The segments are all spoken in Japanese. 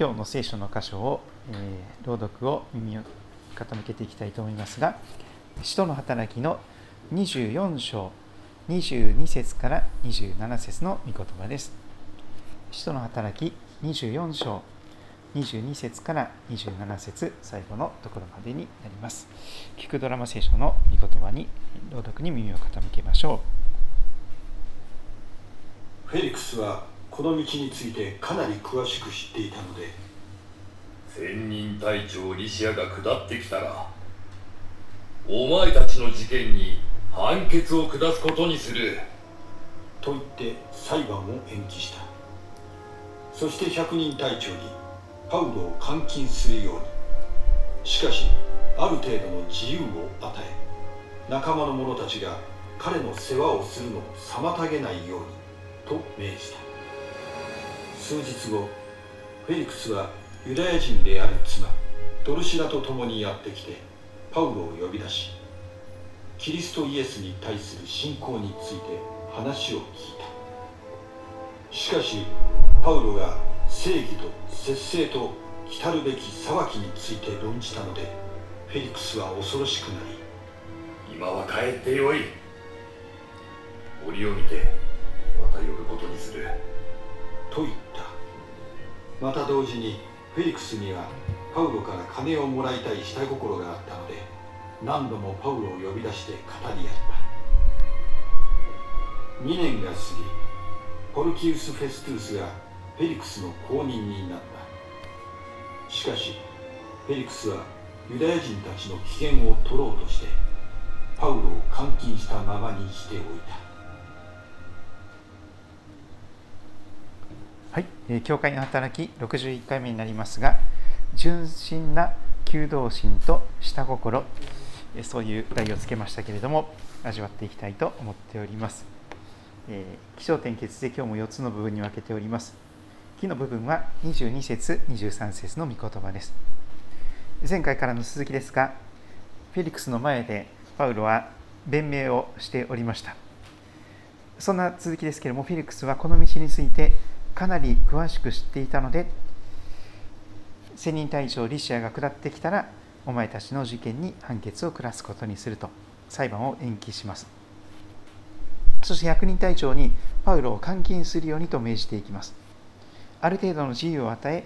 今日の聖書の箇所を、えー、朗読を耳を傾けていきたいと思いますが使徒の働きの24章22節から27節の御言葉です。使徒の働き24章22節から27節最後のところまでになります。聞くドラマ聖書の御言葉に朗読に耳を傾けましょう。フェリクスはこの道についてかなり詳しく知っていたので隊長リシアが下ってきたらお前たちの事件に判決を下すことにする。と言って裁判を延期した。そして百人隊長にパウロを監禁するように。しかしある程度の自由を与え仲間の者たちが彼の世話をするのを妨げないようにと命じた。数日後フェリクスはユダヤ人である妻ドルシラと共にやってきてパウロを呼び出しキリストイエスに対する信仰について話を聞いた。しかしパウロが正義と節制と来るべき裁きについて論じたのでフェリクスは恐ろしくなり今は帰ってよい。折を見てまた呼ぶことにする。と言った。また同時にフェリクスにはパウロから金をもらいたい下心があったので何度もパウロを呼び出して語り合った。2年が過ぎポルキウス・フェストゥースがフェリクスの後任になった。しかしフェリクスはユダヤ人たちの機嫌を取ろうとしてパウロを監禁したままにしておいた。はい、えー、教会の働き61回目になりますが純真な求道心と下心そういう題をつけましたけれども味わっていきたいと思っております、えー、気象点結で今日も4つの部分に分けております。木の部分は22節23節の御言葉です。前回からの続きですがフェリクスの前でパウロは弁明をしておりました。そんな続きですけれどもフェリクスはこの道についてかなり詳しく知っていたので千人隊長リシアが下ってきたらお前たちの事件に判決を下すことにすると裁判を延期します。そして百人隊長にパウロを監禁するようにと命じていきます。ある程度の自由を与え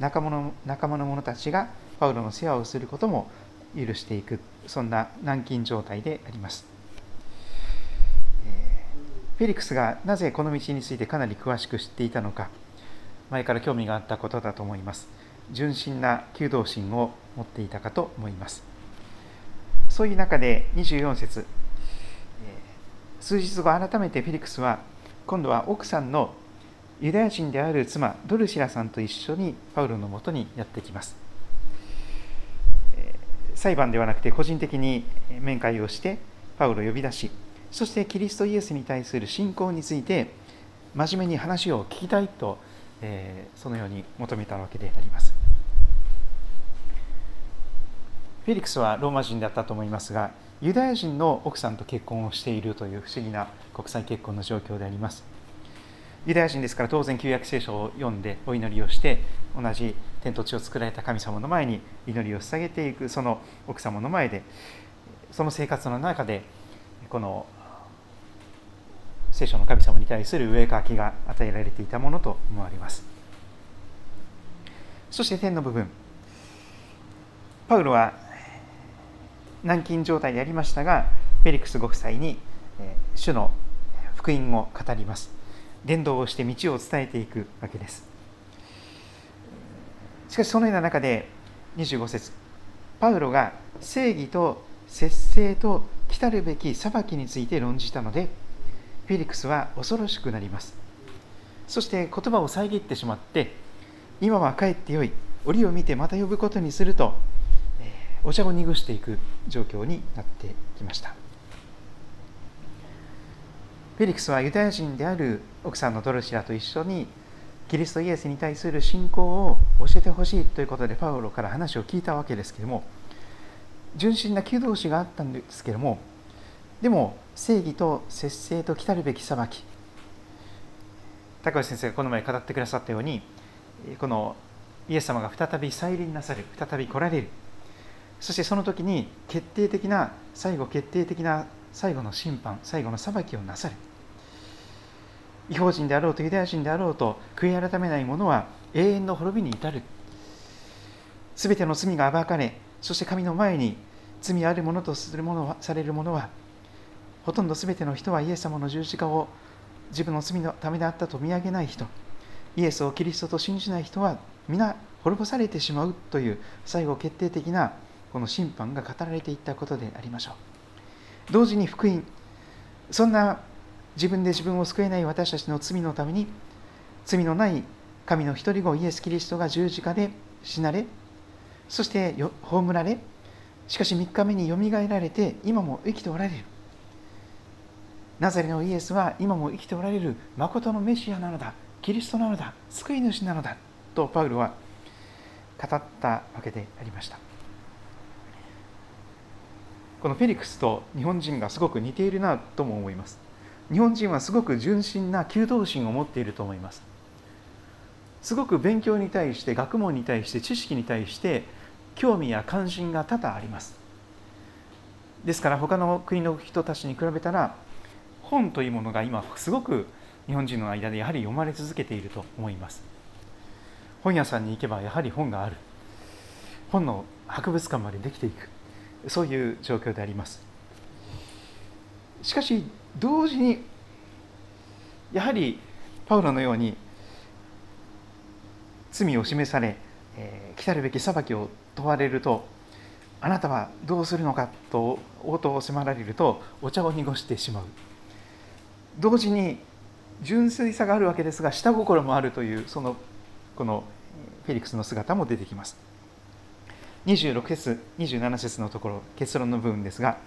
仲間の仲間の者たちがパウロの世話をすることも許していくそんな軟禁状態であります。フェリクスがなぜこの道についてかなり詳しく知っていたのか。前から興味があったことだと思います。純真な求道心を持っていたかと思います。そういう中で24節。数日後改めてフェリクスは今度は奥さんのユダヤ人である妻ドルシラさんと一緒にパウロのもとにやってきます。裁判ではなくて個人的に面会をしてパウロを呼び出しそしてキリストイエスに対する信仰について真面目に話を聞きたいと、えそのように求めたわけであります。フェリックスはローマ人だったと思いますがユダヤ人の奥さんと結婚をしているという不思議な国際結婚の状況であります。ユダヤ人ですから当然旧約聖書を読んでお祈りをして同じ天と地を作られた神様の前に祈りを捧げていくその奥様の前でその生活の中でこの聖書の神様に対する上書きが与えられていたものと思われます。そして天の部分。パウロは軟禁状態でありましたがフェリクスご夫妻に主の福音を語ります。伝道をして道を伝えていくわけです。しかしそのような中で25節。パウロが正義と節制と来るべき裁きについて論じたのでフェリクスは恐ろしくなります。そして言葉を遮ってしまって今は帰ってよい。折を見てまた呼ぶことにするとお茶を濁していく状況になってきました。フェリクスはユダヤ人である奥さんのドルシラと一緒にキリストイエスに対する信仰を教えてほしいということでパウロから話を聞いたわけですけれども純真な求道士があったんですけれどもでも正義と節制と来たるべき裁き。高橋先生がこの前語ってくださったようにこのイエス様が再び再臨なさる再び来られる。そしてその時に決定的な最後決定的な最後の審判最後の裁きをなさる。違法人であろうとユダヤ人であろうと悔い改めない者は永遠の滅びに至る。すべての罪が暴かれそして神の前に罪あるものとするものはされる者はほとんどすべての人はイエス様の十字架を自分の罪のためであったと見上げない人。イエスをキリストと信じない人は皆滅ぼされてしまうという最後決定的なこの審判が語られていったことでありましょう。同時に福音そんな自分で自分を救えない私たちの罪のために罪のない神の一人子イエス・キリストが十字架で死なれそして葬られしかし3日目によみがえられて今も生きておられる。ナザレのイエスは今も生きておられる誠のメシアなのだキリストなのだ救い主なのだとパウロは語ったわけでありました。このフェリクスと日本人がすごく似ているなとも思います。日本人はすごく純真な求道心を持っていると思います。すごく勉強に対して学問に対して知識に対して興味や関心が多々あります。ですから他の国の人たちに比べたら本というものが今すごく日本人の間でやはり読まれ続けていると思います。本屋さんに行けばやはり本がある。本の博物館までできていく。そういう状況であります。しかし同時にやはりパウロのように罪を示され、えー、来たるべき裁きを問われるとあなたはどうするのかと応答を迫られるとお茶を濁してしまう。同時に純粋さがあるわけですが下心もあるというそのこのフェリックスの姿も出てきます。26節27節のところ結論の部分ですが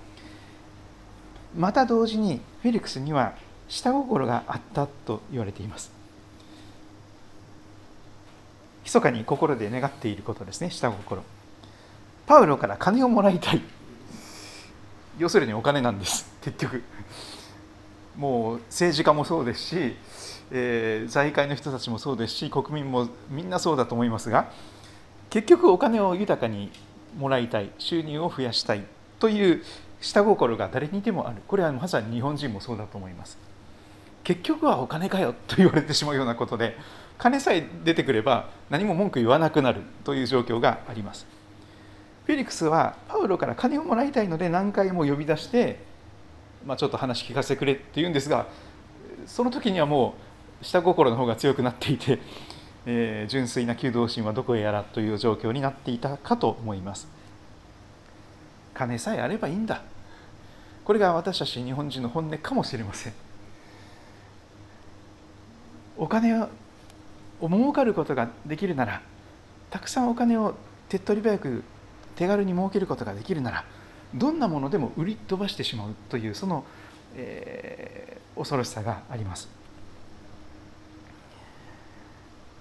また同時にフェリックスには下心があったと言われています。密かに心で願っていることですね下心。パウロから金をもらいたい。要するにお金なんです結局。もう政治家もそうですし、えー、財界の人たちもそうですし国民もみんなそうだと思いますが結局お金を豊かにもらいたい収入を増やしたいという下心が誰にでもある。これはまさに日本人もそうだと思います。結局はお金かよと言われてしまうようなことで金さえ出てくれば何も文句言わなくなるという状況があります。フェリックスはパウロから金をもらいたいので何回も呼び出してまあ、ちょっと話聞かせてくれって言うんですがその時にはもう下心の方が強くなっていて、えー、純粋な求道心はどこへやらという状況になっていたかと思います。金さえあればいいんだ。これが私たち日本人の本音かもしれません。お金を儲かることができるならたくさんお金を手っ取り早く手軽に儲けることができるならどんなものでも売り飛ばしてしまうというその、えー、恐ろしさがあります。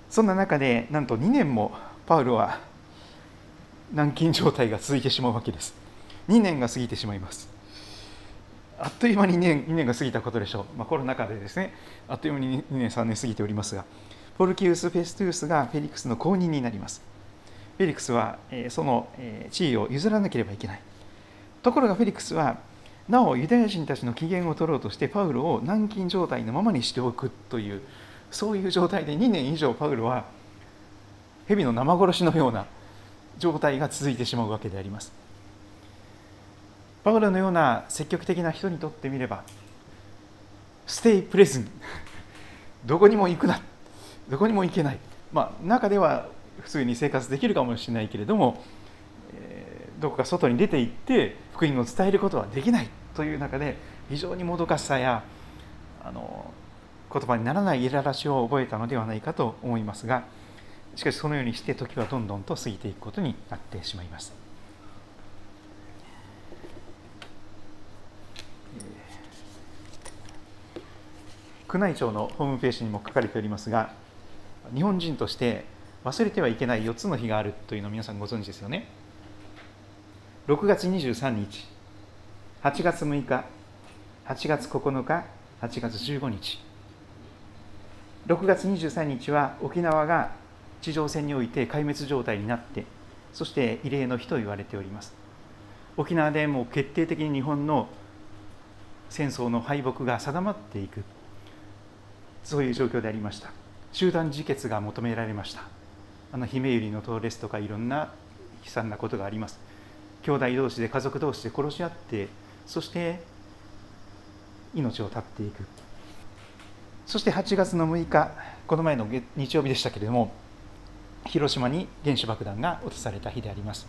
そんな中でなんと2年もパウロは軟禁状態が続いてしまうわけです。2年が過ぎてしまいます。あっという間に2年 ,2 年が過ぎたことでしょう、まあ、コロナ禍でですね。あっという間に2年3年過ぎておりますがポルキウス・フェストゥースがフェリックスの後任になります。フェリックスはその地位を譲らなければいけない。ところがフェリックスはなおユダヤ人たちの機嫌を取ろうとしてパウロを軟禁状態のままにしておくというそういう状態で2年以上パウロは蛇の生殺しのような状態が続いてしまうわけであります。パウロのような積極的な人にとってみればステイプレゼン。どこにも行くな。どこにも行けない。まあ中では普通に生活できるかもしれないけれどもどこか外に出て行って福音を伝えることはできないという中で非常にもどかしさやあの言葉にならないいららしを覚えたのではないかと思いますがしかしそのようにして時はどんどんと過ぎていくことになってしまいます。宮内庁のホームページにも書かれておりますが日本人として忘れてはいけない4つの日があるというのを皆さんご存知ですよね。6月23日。8月6日。8月9日。8月15日。6月23日は沖縄が地上戦において壊滅状態になってそして異例の日と言われております。沖縄でもう決定的に日本の戦争の敗北が定まっていく。そういう状況でありました。集団自決が求められました。あの姫百合の塔ですとかいろんな悲惨なことがあります。兄弟同士で家族同士で殺し合ってそして命を絶っていく。そして8月の6日この前の日曜日でしたけれども広島に原子爆弾が落とされた日であります。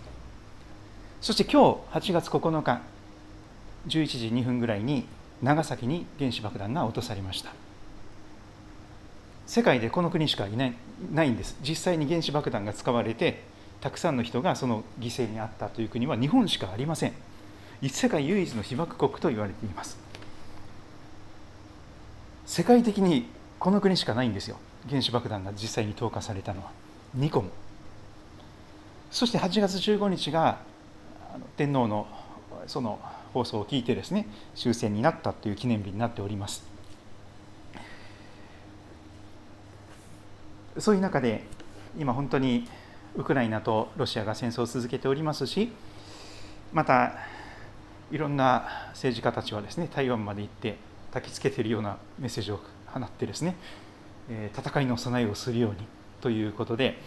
そして今日8月9日11時2分ぐらいに長崎に原子爆弾が落とされました。世界でこの国しかいないないんです。実際に原子爆弾が使われてたくさんの人がその犠牲に遭ったという国は日本しかありません。世界唯一の被爆国と言われています。世界的にこの国しかないんですよ。原子爆弾が実際に投下されたのは。2個も。そして8月15日が天皇のその放送を聞いてですね終戦になったという記念日になっております。そういう中で今本当にウクライナとロシアが戦争を続けておりますしまたいろんな政治家たちはですね台湾まで行って焚きつけているようなメッセージを放ってですね、え戦いの備えをするようにということで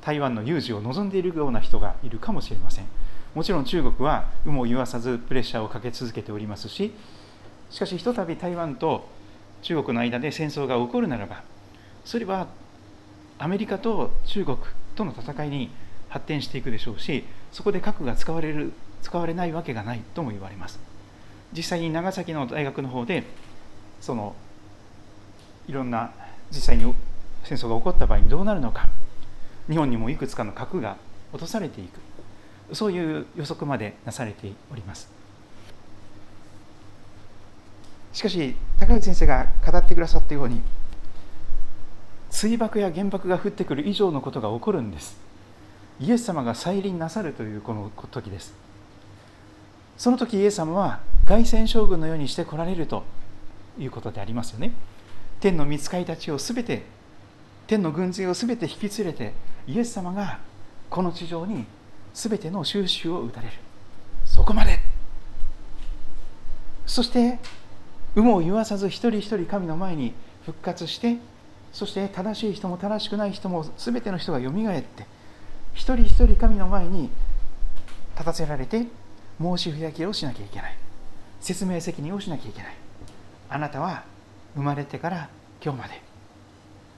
台湾の有事を望んでいるような人がいるかもしれません。もちろん中国は有無を言わさずプレッシャーをかけ続けておりますししかしひとたび台湾と中国の間で戦争が起こるならばそれはアメリカと中国との戦いに発展していくでしょうしそこで核が使われる使われないわけがないとも言われます。実際に長崎の大学の方でそのいろんな実際に戦争が起こった場合にどうなるのか日本にもいくつかの核が落とされていくそういう予測までなされております。しかし高市先生が語ってくださったように水爆や原爆が降ってくる以上のことが起こるんです。イエス様が再臨なさるというこの時です。その時イエス様は凱旋将軍のようにして来られるということでありますよね。天の御使いたちをすべて天の軍勢をすべて引き連れてイエス様がこの地上にすべての収拾を打たれる。そこまで。そして有無を言わさず一人一人神の前に復活してそして正しい人も正しくない人も全ての人がよみがえって一人一人神の前に立たせられて申し開きをしなきゃいけない。説明責任をしなきゃいけない。あなたは生まれてから今日まで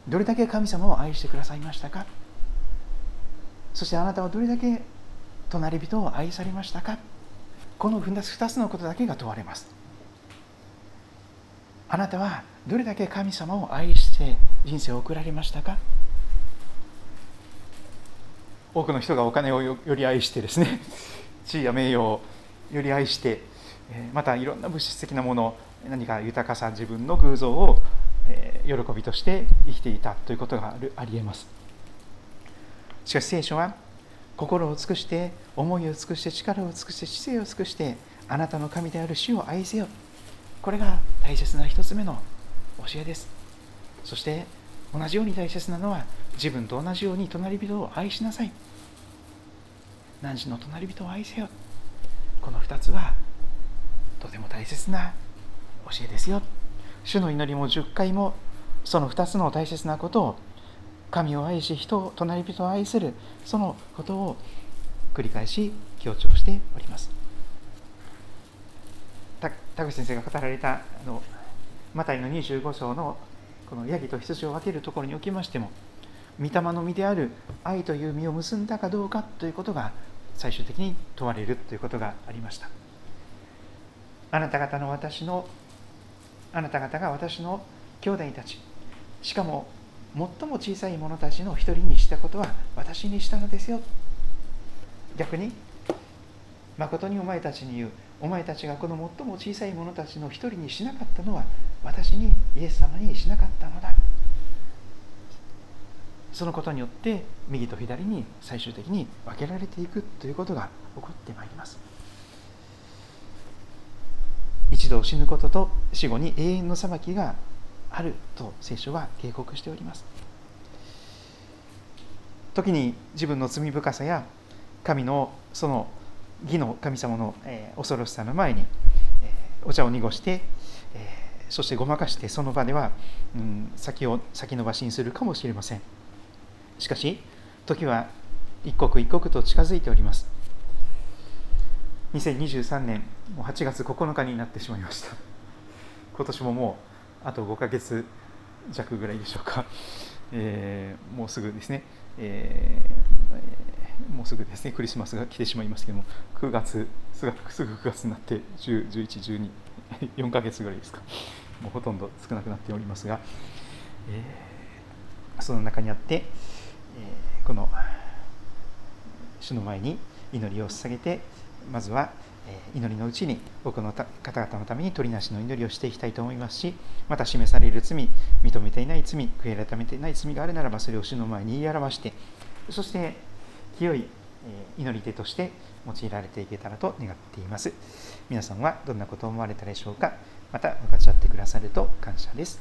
どれだけ神様を愛してくださいましたか？そしてあなたはどれだけ隣人を愛されましたか？この2つのことだけが問われます。あなたはどれだけ神様を愛して人生を送られましたか？多くの人がお金をより愛してですね 地位や名誉をより愛してまたいろんな物質的なもの何か豊かさ自分の偶像を喜びとして生きていたということがありえます。しかし聖書は心を尽くして思いを尽くして力を尽くして知性を尽くしてあなたの神である主を愛せよ。これが大切な一つ目の教えです。そして同じように大切なのは自分と同じように隣人を愛しなさい。何時の隣人を愛せよ。この2つはとても大切な教えですよ。主の祈りも10回もその2つの大切なことを神を愛し人を隣人を愛するそのことを繰り返し強調しております。田口先生が語られたあのマタイの25章のこのヤギと羊を分けるところにおきましても御霊の実である愛という実を結んだかどうかということが最終的に問われるということがありました。あなた方の私のあなた方が私の兄弟たちしかも最も小さい者たちの一人にしたことは私にしたのですよ。逆に誠にお前たちに言うお前たちがこの最も小さい者たちの一人にしなかったのは私にイエス様にしなかったのだ。そのことによって右と左に最終的に分けられていくということが起こってまいります。一度死ぬことと死後に永遠の裁きがあると聖書は警告しております。時に自分の罪深さや神のその義の神様の、えー、恐ろしさの前に、えー、お茶を濁して、えー、そしてごまかしてその場では、うん、先を先延ばしにするかもしれません。しかし時は一刻一刻と近づいております。2023年もう8月9日になってしまいました。今年ももうあと5ヶ月弱ぐらいでしょうか、えー、もうすぐですね、えー、もうすぐですねクリスマスが来てしまいますけども9月すぐ9月になって10、11、12 4 ヶ月ぐらいですか。もうほとんど少なくなっておりますが、えー、その中にあって、えー、この主の前に祈りを捧げてまずは祈りのうちに多くの方々のために取りなしの祈りをしていきたいと思いますしまた示される罪認めていない罪悔い改めていない罪があるならばそれを主の前に言い表してそして清い祈り手として用いられていけたらと願っています。皆さんはどんなことを思われたでしょうか？また分かち合ってくださると感謝です。